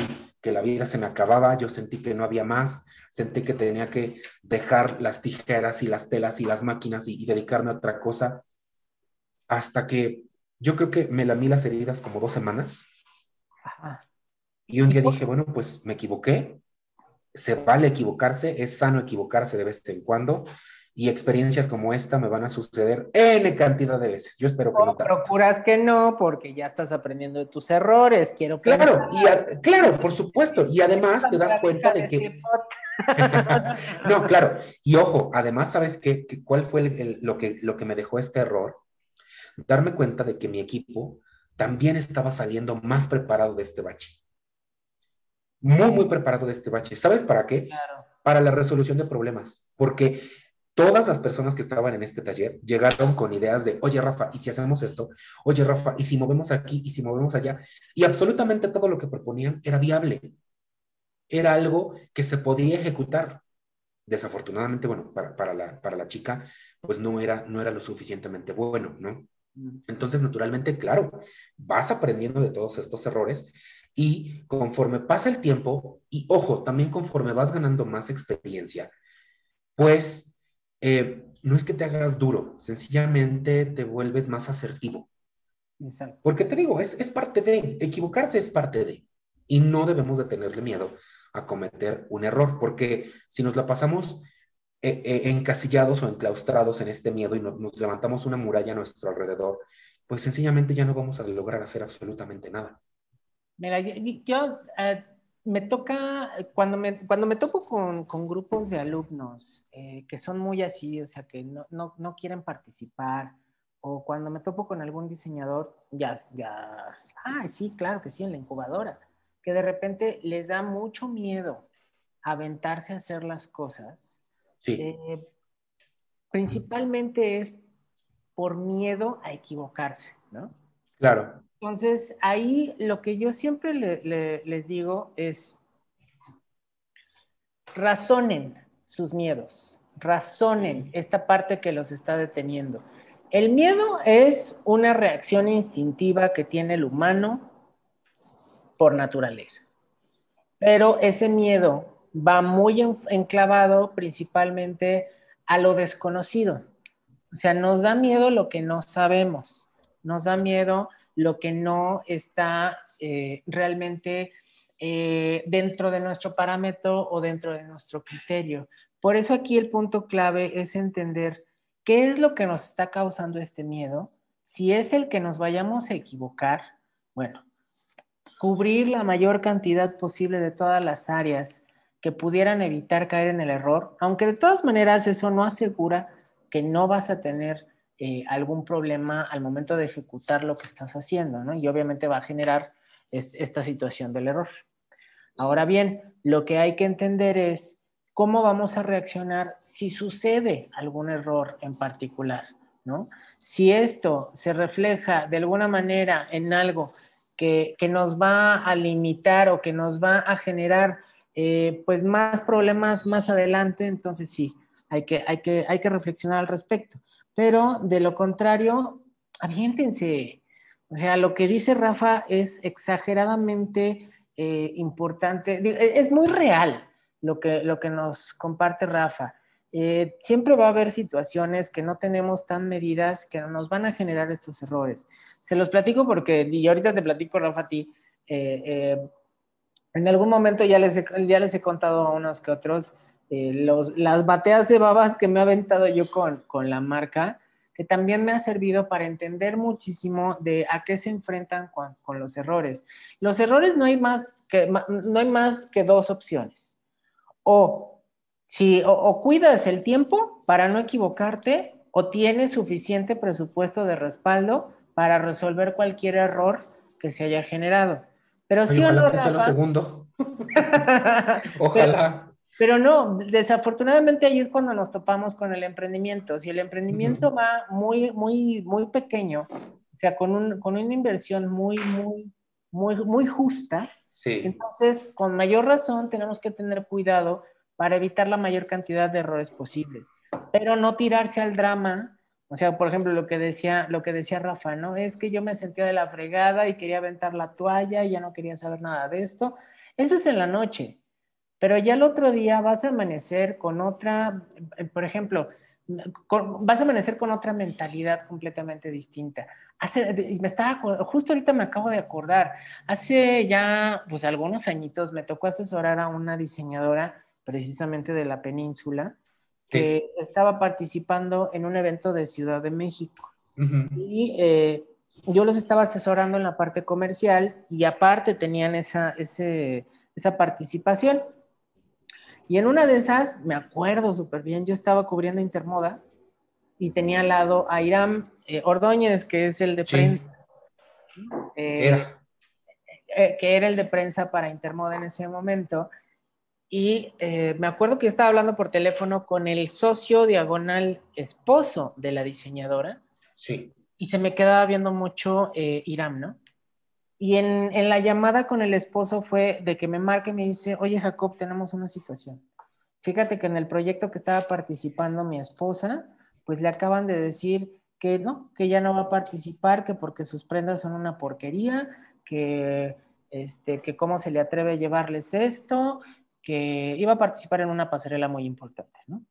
que la vida se me acababa, yo sentí que no había más, sentí que tenía que dejar las tijeras y las telas y las máquinas y, dedicarme a otra cosa, hasta que yo creo que me lamí las heridas como dos semanas. Y un día dije, bueno, pues me equivoqué, se vale equivocarse, es sano equivocarse de vez en cuando, y experiencias como esta me van a suceder N cantidad de veces. Yo espero que no. Procuras que no, porque ya estás aprendiendo de tus errores. Quiero Claro, y claro, por supuesto. Y además te das cuenta de que. no, claro. Y ojo, además, ¿sabes qué? ¿Cuál fue lo, que, lo que me dejó este error? Darme cuenta de que mi equipo también estaba saliendo más preparado de este bache. Muy, muy preparado de este bache. ¿Sabes para qué? Para la resolución de problemas. Porque todas las personas que estaban en este taller llegaron con ideas de, oye Rafa, ¿y si hacemos esto? Oye Rafa, ¿y si movemos aquí? ¿Y si movemos allá? Y absolutamente todo lo que proponían era viable. Era algo que se podía ejecutar. Desafortunadamente, bueno, para, la, para la chica, pues no era, no era lo suficientemente bueno, ¿no? Mm. Entonces, naturalmente, claro, vas aprendiendo de todos estos errores y conforme pasa el tiempo, y ojo, también conforme vas ganando más experiencia, pues eh, no es que te hagas duro, sencillamente te vuelves más asertivo. Porque te digo, es, es parte de, equivocarse es parte de, y no debemos de tenerle miedo a cometer un error, porque si nos la pasamos eh, eh, encasillados o enclaustrados en este miedo y nos levantamos una muralla a nuestro alrededor, pues sencillamente ya no vamos a lograr hacer absolutamente nada. Mira, yo, me toca, eh, cuando me, cuando me topo con, con grupos de alumnos eh, que son muy así, o sea, que no, no, no, quieren participar, o cuando me topo con algún diseñador, ya, ya, ah, sí, claro que sí, en la incubadora, que de repente les da mucho miedo aventarse a hacer las cosas. Sí. Eh, principalmente es por miedo a equivocarse, ¿no? Claro. Entonces, ahí lo que yo siempre les digo es, razonen, sus miedos, razonen esta parte que los está deteniendo. El miedo es una reacción instintiva que tiene el humano por naturaleza, pero ese miedo va muy enclavado principalmente a lo desconocido. O sea, nos da miedo lo que no sabemos, nos da miedo lo que no está eh, realmente eh, dentro de nuestro parámetro o dentro de nuestro criterio. Por eso aquí el punto clave es entender qué es lo que nos está causando este miedo. Si es el que nos vayamos a equivocar, bueno, cubrir la mayor cantidad posible de todas las áreas que pudieran evitar caer en el error, aunque de todas maneras eso no asegura que no vas a tener eh, algún problema al momento de ejecutar lo que estás haciendo, ¿no? Y obviamente va a generar esta situación del error. Ahora bien, lo que hay que entender es cómo vamos a reaccionar si sucede algún error en particular, ¿no? Si esto se refleja de alguna manera en algo que, nos va a limitar o que nos va a generar eh, pues más problemas más adelante, entonces sí, hay que, hay, que, hay que reflexionar al respecto. Pero de lo contrario, aviéntense. O sea, lo que dice Rafa es exageradamente eh, importante, e, es muy real lo que, lo que nos comparte Rafa. Eh, siempre va a haber situaciones que no tenemos tan medidas que nos van a generar estos errores. Se los platico porque, y ahorita te platico, Rafa, a ti, eh, en algún momento ya les, he, ya les he contado a unos que otros las bateas de babas que me ha aventado yo con, con la marca que también me ha servido para entender muchísimo de a qué se enfrentan con, los errores. Los errores no hay, más que, no hay más que dos opciones. O, si, o, cuidas el tiempo para no equivocarte o tienes suficiente presupuesto de respaldo para resolver cualquier error que se haya generado. Pero sí o no, lo segundo. ojalá. Pero no, desafortunadamente ahí es cuando nos topamos con el emprendimiento. Si el emprendimiento va muy, muy, muy pequeño, o sea, con, un, con una inversión muy, muy, muy, muy justa, entonces con mayor razón tenemos que tener cuidado para evitar la mayor cantidad de errores posibles, pero no tirarse al drama. O sea, por ejemplo, lo que decía, lo que decía Rafa, ¿no? Es que yo me sentía de la fregada y quería aventar la toalla y ya no quería saber nada de esto. Eso es en la noche. Pero ya el otro día vas a amanecer con otra, por ejemplo, vas a amanecer con otra mentalidad completamente distinta. Hace, me estaba, justo ahorita me acabo de acordar, hace ya pues algunos añitos me tocó asesorar a una diseñadora precisamente de la península que estaba participando en un evento de Ciudad de México. Y eh, yo los estaba asesorando en la parte comercial y aparte tenían esa, esa participación. Y en una de esas, me acuerdo súper bien, yo estaba cubriendo Intermoda y tenía al lado a Irán eh, Ordóñez, que es el de prensa. Eh, era. Eh, que era el de prensa para Intermoda en ese momento. Y me acuerdo que estaba hablando por teléfono con el socio diagonal esposo de la diseñadora. Sí. Y se me quedaba viendo mucho Irán, ¿no? Y en, la llamada con el esposo fue de que me marque y me dice, oye Jacob, tenemos una situación. Fíjate que en el proyecto que estaba participando mi esposa, pues le acaban de decir que no, que ya no va a participar, que porque sus prendas son una porquería, que, este, que cómo se le atreve a llevarles esto, que iba a participar en una pasarela muy importante, ¿no?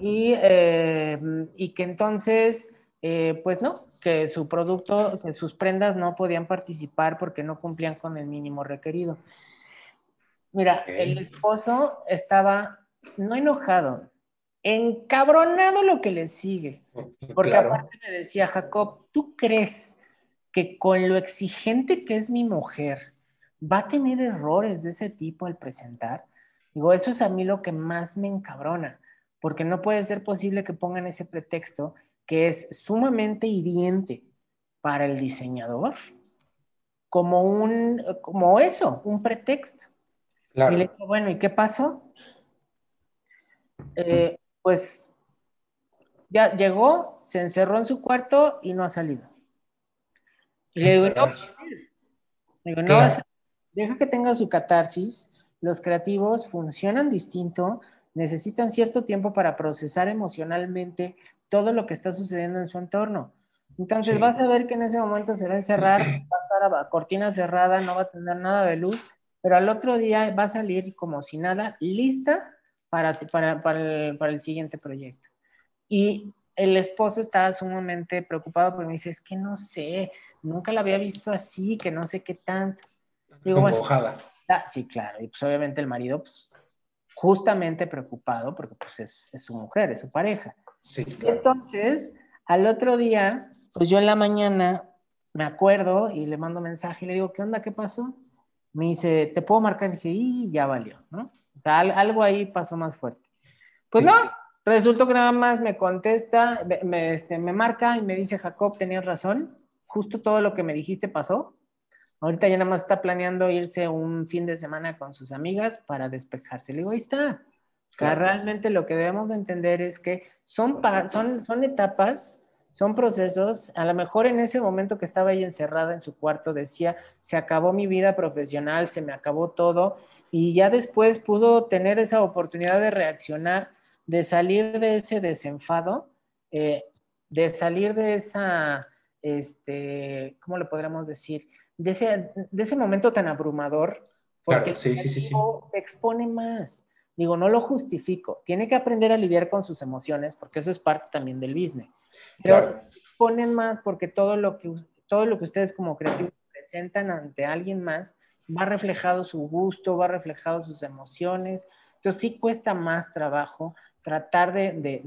y, eh, y que entonces eh, pues no, que su producto, que sus prendas no podían participar porque no cumplían con el mínimo requerido. Mira, el esposo estaba no enojado, encabronado lo que le sigue. Porque aparte me decía, Jacob, ¿tú crees que con lo exigente que es mi mujer va a tener errores de ese tipo al presentar? Digo, eso es a mí lo que más me encabrona, porque no puede ser posible que pongan ese pretexto que es sumamente hiriente para el diseñador, como un, como eso, un pretexto. Y le digo, bueno, ¿y qué pasó? Eh, pues ya llegó, se encerró en su cuarto y no ha salido. Y le digo, no, digo, no deja que tenga su catarsis, los creativos funcionan distinto, necesitan cierto tiempo para procesar emocionalmente todo lo que está sucediendo en su entorno. Entonces vas a ver que en ese momento se va a encerrar, va a estar a cortina cerrada, no va a tener nada de luz, pero al otro día va a salir como si nada, lista para, para, para, el, para el siguiente proyecto. Y el esposo estaba sumamente preocupado porque me dice, es que no sé, nunca la había visto así, que no sé qué tanto. Digo, bueno, ah, sí, claro, y pues obviamente el marido, pues, justamente preocupado porque pues es, es su mujer, es su pareja. Sí, Entonces, al otro día, pues yo en la mañana me acuerdo y le mando mensaje y le digo, ¿qué onda? ¿Qué pasó? Me dice, ¿te puedo marcar? Y dije, y ya valió, ¿no? O sea, algo ahí pasó más fuerte. Pues no, resultó que nada más me contesta, me, este, me marca y me dice, Jacob, tenías razón, justo todo lo que me dijiste pasó. Ahorita ya nada más está planeando irse un fin de semana con sus amigas para despejarse. Le digo, ahí está. O sea, realmente lo que debemos de entender es que son, son, son etapas, son procesos. A lo mejor en ese momento que estaba ahí encerrada en su cuarto decía, se acabó mi vida profesional, se me acabó todo. Y ya después pudo tener esa oportunidad de reaccionar, de salir de ese desenfado, eh, de salir de esa, este, ¿cómo le podríamos decir? De ese, de ese momento tan abrumador, porque sí, sí, sí, se expone más. Digo, no lo justifico. Tiene que aprender a lidiar con sus emociones, porque eso es parte también del business. Pero ponen más porque todo lo que, todo lo que ustedes como creativos presentan ante alguien más va reflejado su gusto, va reflejado sus emociones. Entonces sí cuesta más trabajo tratar de,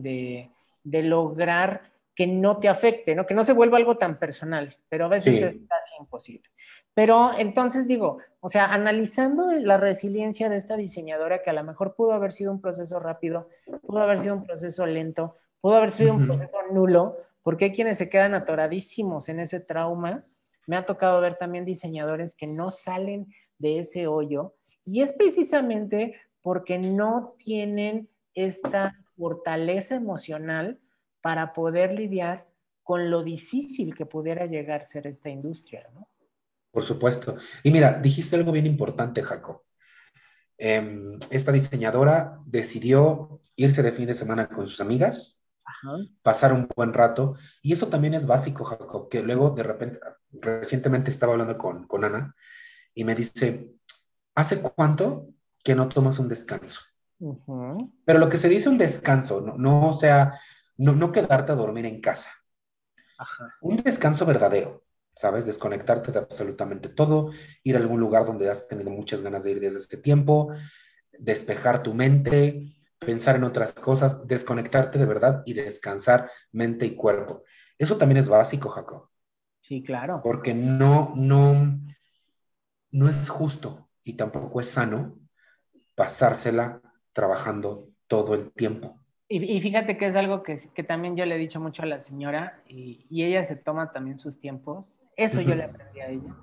de, lograr que no te afecte, ¿no? que no se vuelva algo tan personal, pero a veces es casi imposible. Pero entonces digo, o sea, analizando la resiliencia de esta diseñadora, que a lo mejor pudo haber sido un proceso rápido, pudo haber sido un proceso lento, pudo haber sido un proceso nulo, porque hay quienes se quedan atoradísimos en ese trauma. Me ha tocado ver también diseñadores que no salen de ese hoyo y es precisamente porque no tienen esta fortaleza emocional para poder lidiar con lo difícil que pudiera llegar a ser esta industria, ¿no? Por supuesto. Y mira, dijiste algo bien importante, Jacob. Em, esta diseñadora decidió irse de fin de semana con sus amigas, pasar un buen rato, y eso también es básico, Jacob, que luego de repente, recientemente estaba hablando con, con Ana y me dice, ¿hace cuánto que no tomas un descanso? Pero lo que se dice un descanso, no, no sea, no, no quedarte a dormir en casa. Un descanso verdadero. ¿sabes? Desconectarte de absolutamente todo, ir a algún lugar donde has tenido muchas ganas de ir desde este tiempo, despejar tu mente, pensar en otras cosas, desconectarte de verdad y descansar mente y cuerpo. Eso también es básico, Jacob. Sí, claro. Porque no, no, no es justo y tampoco es sano pasársela trabajando todo el tiempo. Y, fíjate que es algo que, que, también yo le he dicho mucho a la señora y, y ella se toma también sus tiempos eso yo le aprendí a ella.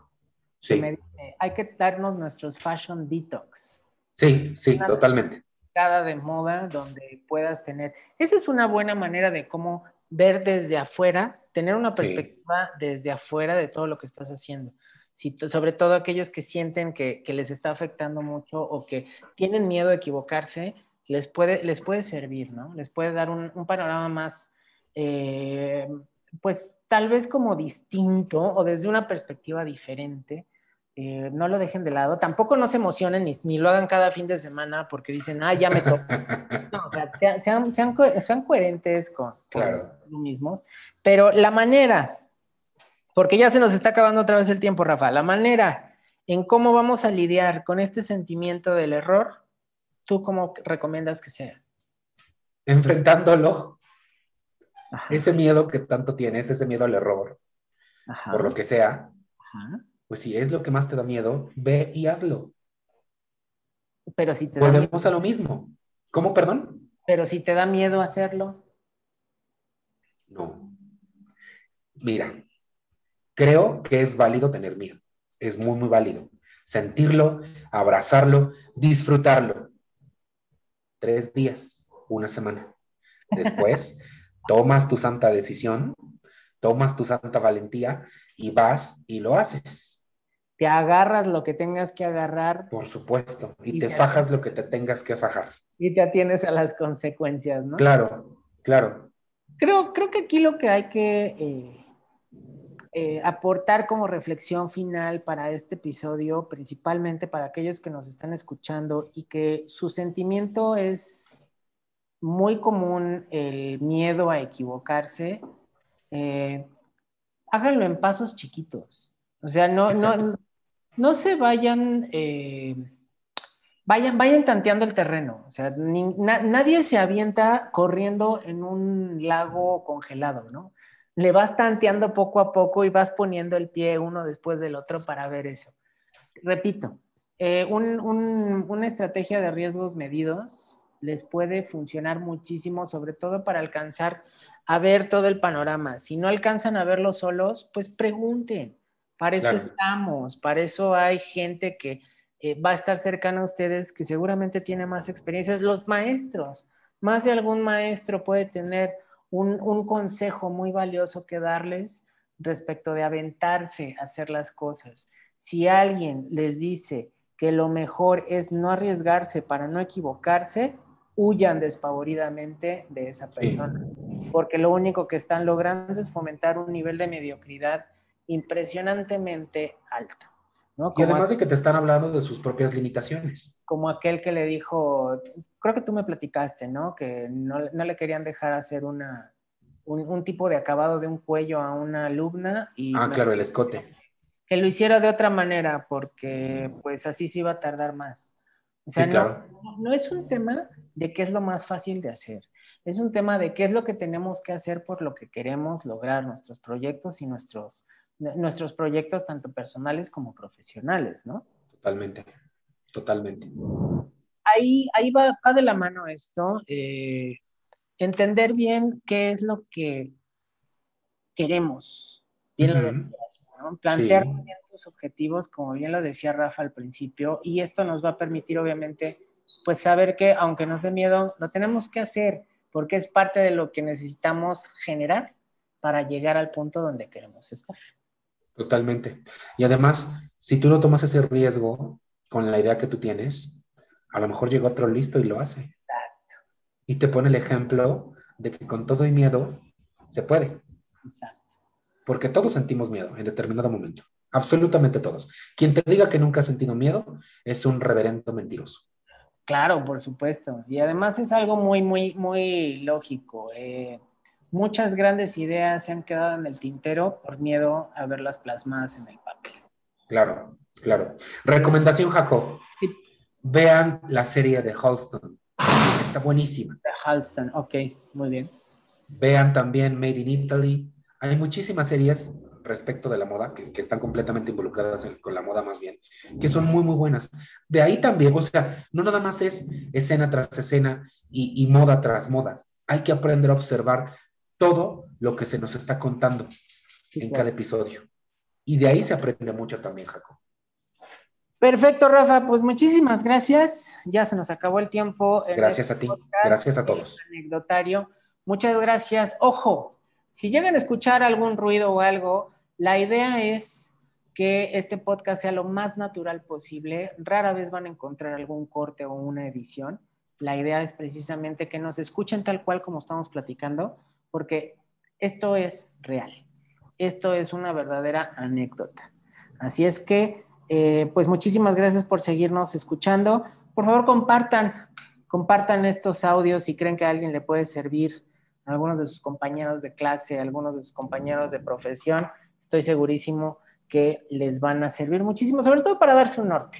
Sí. Me dice, hay que darnos nuestros fashion detox. Sí, sí, totalmente. Cada de moda donde puedas tener. Esa es una buena manera de cómo ver desde afuera, tener una perspectiva desde afuera de todo lo que estás haciendo. Si, sobre todo aquellos que sienten que, que, les está afectando mucho o que tienen miedo de equivocarse, les puede, les puede servir, ¿no? Les puede dar un, un panorama más, eh, pues tal vez como distinto o desde una perspectiva diferente. Eh, no lo dejen de lado. Tampoco no se emocionen ni, lo hagan cada fin de semana porque dicen, ah, ya me toca. No, o sea, sean, sean, coherentes con, lo mismo. Pero la manera, porque ya se nos está acabando otra vez el tiempo, Rafa, la manera en cómo vamos a lidiar con este sentimiento del error, ¿tú cómo recomiendas que sea? Enfrentándolo ese miedo que tanto tienes, ese miedo al error, por lo que sea, pues si es lo que más te da miedo, ve y hazlo. Pero si te Volvemos a lo mismo. ¿Cómo, perdón? Pero si te da miedo hacerlo. No. Mira, creo que es válido tener miedo. Es muy, muy válido. Sentirlo, abrazarlo, disfrutarlo. Tres días, una semana. Después tomas tu santa decisión, tomas tu santa valentía y vas y lo haces. Te agarras lo que tengas que agarrar. Por supuesto, y, te, fajas lo que te tengas que fajar. y te atienes a las consecuencias, ¿no? Claro, claro. Creo, creo que aquí lo que hay que eh, eh, aportar como reflexión final para este episodio, principalmente para aquellos que nos están escuchando y que su sentimiento es muy común el miedo a equivocarse, eh, háganlo en pasos chiquitos. O sea, no, no, no, se vayan, eh, vayan, vayan tanteando el terreno. O sea, nadie se avienta corriendo en un lago congelado, ¿no? Le vas tanteando poco a poco y vas poniendo el pie uno después del otro para ver eso. Repito, eh, una estrategia de riesgos medidos les puede funcionar muchísimo, sobre todo para alcanzar a ver todo el panorama. Si no alcanzan a verlo solos, pues pregunten. Para eso estamos, para eso hay gente que eh, va a estar cercana a ustedes que seguramente tiene más experiencias. Los maestros, más de algún maestro puede tener un, un consejo muy valioso que darles respecto de aventarse a hacer las cosas. Si alguien les dice que lo mejor es no arriesgarse para no equivocarse, huyan despavoridamente de esa persona, porque lo único que están logrando es fomentar un nivel de mediocridad impresionantemente alto. Y además de que te están hablando de sus propias limitaciones. Como aquel que le dijo, creo que tú me platicaste, ¿no? Que no, le querían dejar hacer una, un, tipo de acabado de un cuello a una alumna. Y ah, claro, el escote. Que lo hiciera de otra manera, porque pues así se iba a tardar más. O sea, no, es un tema de qué es lo más fácil de hacer, es un tema de qué es lo que tenemos que hacer por lo que queremos lograr nuestros proyectos y nuestros, nuestros proyectos tanto personales como profesionales, ¿no? Totalmente, totalmente. Ahí, ahí va, de la mano esto, eh, entender bien qué es lo que queremos, bien Plantear objetivos, como bien lo decía Rafa al principio, y esto nos va a permitir, obviamente, pues saber que aunque nos dé miedo, lo tenemos que hacer porque es parte de lo que necesitamos generar para llegar al punto donde queremos estar. Totalmente. Y además, si tú no tomas ese riesgo con la idea que tú tienes, a lo mejor llega otro listo y lo hace. Exacto. Y te pone el ejemplo de que con todo y miedo se puede. Exacto. Porque todos sentimos miedo en determinado momento. Absolutamente todos. Quien te diga que nunca ha sentido miedo es un reverendo mentiroso. Claro, por supuesto. Y además es algo muy, muy, muy lógico. Eh, muchas grandes ideas se han quedado en el tintero por miedo a verlas plasmadas en el papel. Claro, claro. Recomendación, Jacob. Vean la serie de Halston. Está buenísima. De Halston, ok, muy bien. Vean también Made in Italy. Hay muchísimas series respecto de la moda, que, están completamente involucradas con la moda más bien, que son muy, muy buenas. De ahí también, o sea, no nada más es escena tras escena y, moda tras moda. Hay que aprender a observar todo lo que se nos está contando en cada episodio. Y de ahí se aprende mucho también, Jaco. Perfecto, Rafa. Pues muchísimas gracias. Ya se nos acabó el tiempo. Gracias a ti. Gracias a todos. Anecdotario. Muchas gracias. Ojo, si llegan a escuchar algún ruido o algo, la idea es que este podcast sea lo más natural posible. Rara vez van a encontrar algún corte o una edición. La idea es precisamente que nos escuchen tal cual como estamos platicando, porque esto es real. Esto es una verdadera anécdota. Así es que, eh, pues muchísimas gracias por seguirnos escuchando. Por favor, compartan, compartan estos audios si creen que a alguien le puede servir, algunos de sus compañeros de clase, algunos de sus compañeros de profesión estoy segurísimo que les van a servir muchísimo, sobre todo para darse un norte,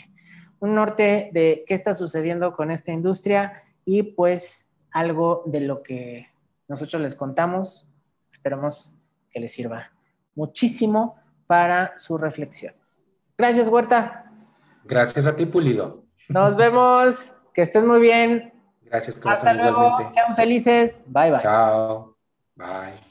un norte de qué está sucediendo con esta industria y pues algo de lo que nosotros les contamos, esperamos que les sirva muchísimo para su reflexión. Gracias, Huerta. Gracias a ti, Pulido. Nos vemos, que estén muy bien. Gracias, Hasta luego, sean felices. Bye, bye. Chao. Bye.